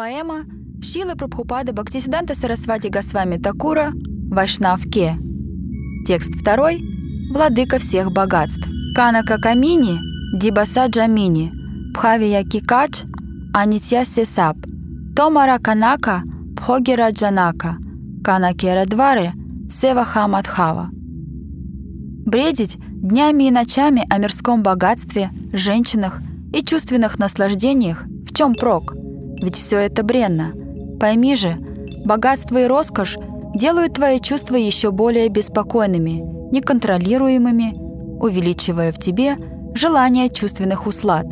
Поэма Шила Прабхупада Бхактисиданта Сарасвати Госвами Такура «Вайшнав Ке». Текст второй «Владыка всех богатств». Канака Камини, Дибаса Джамини, Пхавия Кикач, Анитья Сесап, Томара Канака, Пхогера Джанака, Канакера Дваре, Севаха Мадхава. Бредить днями и ночами о мирском богатстве, женщинах и чувственных наслаждениях в чем прок? Ведь все это бренно – Пойми же, богатство и роскошь делают твои чувства еще более беспокойными, неконтролируемыми, увеличивая в тебе желание чувственных услад.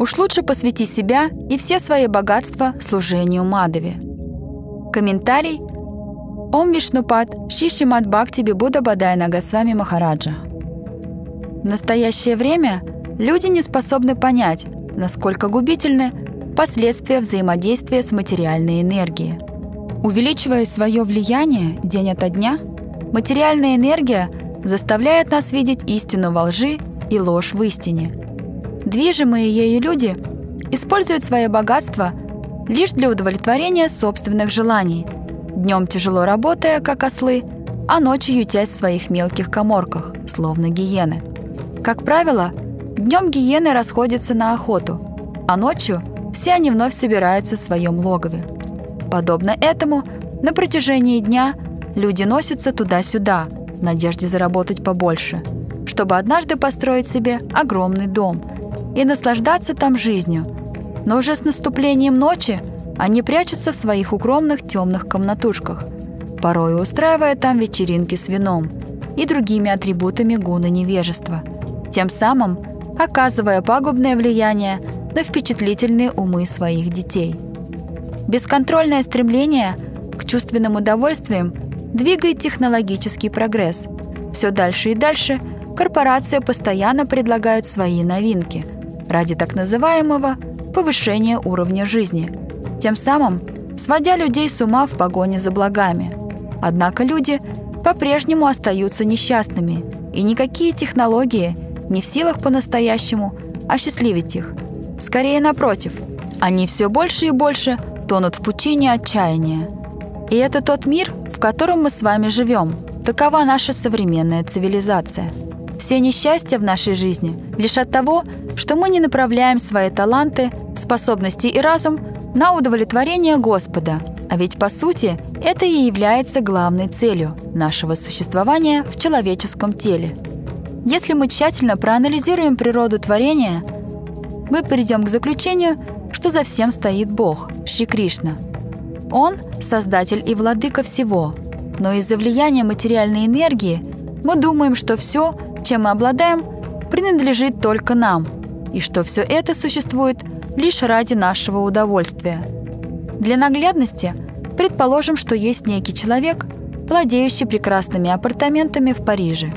Уж лучше посвяти себя и все свои богатства служению Мадове. Комментарий Ом Вишнупад Шишимат Бхакти Буда Бадайна Госвами Махараджа. В настоящее время люди не способны понять, насколько губительны Последствия взаимодействия с материальной энергией. Увеличивая свое влияние день ото дня, материальная энергия заставляет нас видеть истину во лжи и ложь в истине. Движимые ею люди используют свое богатство лишь для удовлетворения собственных желаний, днем тяжело работая, как ослы, а ночью ютясь в своих мелких коморках, словно гиены. Как правило, днем гиены расходятся на охоту, а ночью – все они вновь собираются в своем логове. Подобно этому, на протяжении дня люди носятся туда-сюда, в надежде заработать побольше, чтобы однажды построить себе огромный дом и наслаждаться там жизнью. Но уже с наступлением ночи они прячутся в своих укромных темных комнатушках, порой устраивая там вечеринки с вином и другими атрибутами гуна невежества, тем самым оказывая пагубное влияние на впечатлительные умы своих детей. Бесконтрольное стремление к чувственным удовольствиям двигает технологический прогресс. Все дальше и дальше корпорации постоянно предлагают свои новинки ради так называемого повышения уровня жизни, тем самым сводя людей с ума в погоне за благами. Однако люди по-прежнему остаются несчастными, и никакие технологии не в силах по-настоящему осчастливить их – Скорее напротив, они все больше и больше тонут в пучине отчаяния. И это тот мир, в котором мы с вами живем. Такова наша современная цивилизация. Все несчастья в нашей жизни лишь от того, что мы не направляем свои таланты, способности и разум на удовлетворение Господа. А ведь по сути это и является главной целью нашего существования в человеческом теле. Если мы тщательно проанализируем природу творения – мы придем к заключению, что за всем стоит Бог, Шри Кришна. Он – создатель и владыка всего, но из-за влияния материальной энергии мы думаем, что все, чем мы обладаем, принадлежит только нам, и что все это существует лишь ради нашего удовольствия. Для наглядности предположим, что есть некий человек, владеющий прекрасными апартаментами в Париже.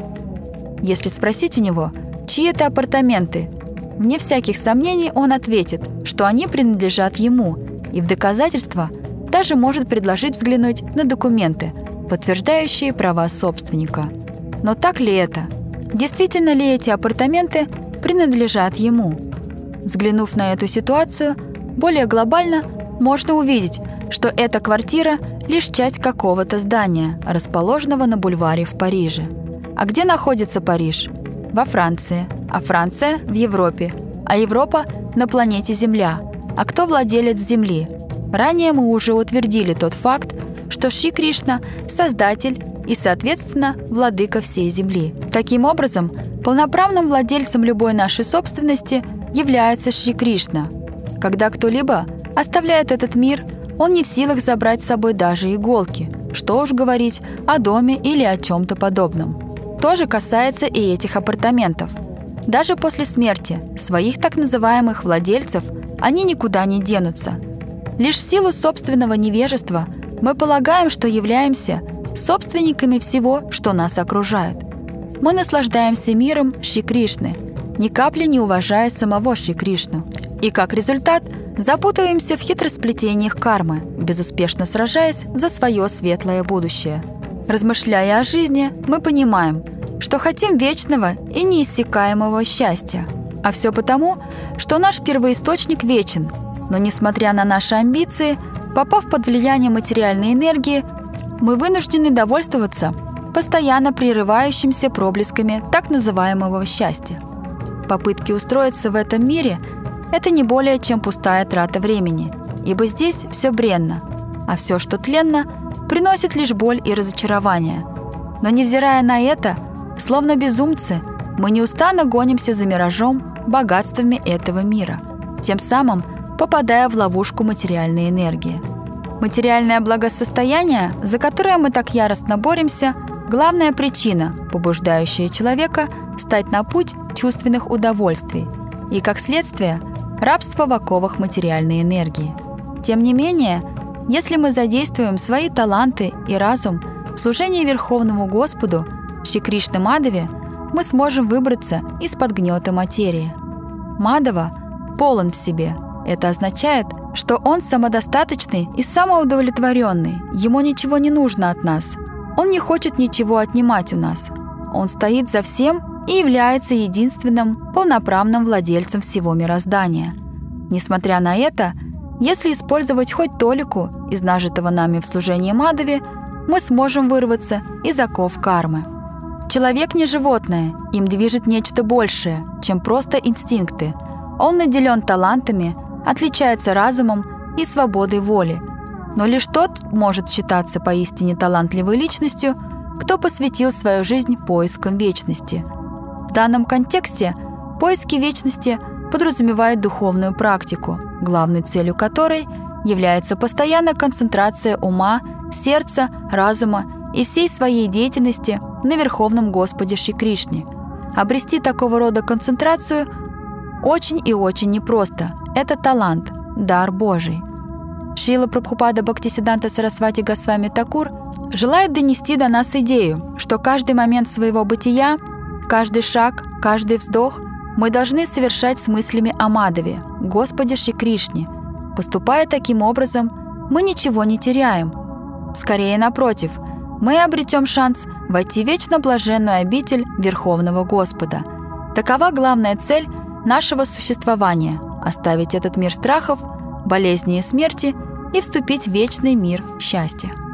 Если спросить у него, чьи это апартаменты, Вне всяких сомнений он ответит, что они принадлежат ему, и в доказательство даже может предложить взглянуть на документы, подтверждающие права собственника. Но так ли это? Действительно ли эти апартаменты принадлежат ему? Взглянув на эту ситуацию, более глобально можно увидеть, что эта квартира – лишь часть какого-то здания, расположенного на бульваре в Париже. А где находится Париж? Во Франции – а Франция в Европе, а Европа на планете Земля. А кто владелец Земли? Ранее мы уже утвердили тот факт, что Шри Кришна – создатель и, соответственно, владыка всей Земли. Таким образом, полноправным владельцем любой нашей собственности является Шри Кришна. Когда кто-либо оставляет этот мир, он не в силах забрать с собой даже иголки. Что уж говорить о доме или о чем-то подобном. То же касается и этих апартаментов – даже после смерти своих так называемых владельцев они никуда не денутся. Лишь в силу собственного невежества мы полагаем, что являемся собственниками всего, что нас окружает. Мы наслаждаемся миром Шри Кришны, ни капли не уважая самого Шри Кришну. И как результат запутываемся в хитросплетениях кармы, безуспешно сражаясь за свое светлое будущее. Размышляя о жизни, мы понимаем – что хотим вечного и неиссякаемого счастья. А все потому, что наш первоисточник вечен, Но несмотря на наши амбиции, попав под влияние материальной энергии, мы вынуждены довольствоваться постоянно прерывающимся проблесками так называемого счастья. Попытки устроиться в этом мире – это не более чем пустая трата времени, ибо здесь все бренно, а все, что тленно, приносит лишь боль и разочарование. Но невзирая на это, словно безумцы, мы неустанно гонимся за миражом, богатствами этого мира, тем самым попадая в ловушку материальной энергии. Материальное благосостояние, за которое мы так яростно боремся – Главная причина, побуждающая человека стать на путь чувственных удовольствий и, как следствие, рабство в оковах материальной энергии. Тем не менее, если мы задействуем свои таланты и разум в служении Верховному Господу, Шри Кришны Мадаве, мы сможем выбраться из-под гнета материи. Мадава полон в себе. Это означает, что он самодостаточный и самоудовлетворенный. Ему ничего не нужно от нас, он не хочет ничего отнимать у нас. Он стоит за всем и является единственным полноправным владельцем всего мироздания. Несмотря на это, если использовать хоть толику из нажитого нами в служении Мадове, мы сможем вырваться из оков кармы. Человек не животное, им движет нечто большее, чем просто инстинкты. Он наделен талантами, отличается разумом и свободой воли – но лишь тот может считаться поистине талантливой личностью, кто посвятил свою жизнь поискам вечности. В данном контексте поиски вечности подразумевают духовную практику, главной целью которой является постоянная концентрация ума, сердца, разума и всей своей деятельности на Верховном Господе Шри Кришне. Обрести такого рода концентрацию очень и очень непросто. Это талант, дар Божий – Шила Прабхупада Бхактисиданта Сарасвати Госвами Такур желает донести до нас идею, что каждый момент своего бытия, каждый шаг, каждый вздох мы должны совершать с мыслями о Мадаве, Господе Шри Кришне. Поступая таким образом, мы ничего не теряем. Скорее, напротив, мы обретем шанс войти в вечно блаженную обитель Верховного Господа. Такова главная цель нашего существования – оставить этот мир страхов, болезни и смерти – и вступить в вечный мир счастья.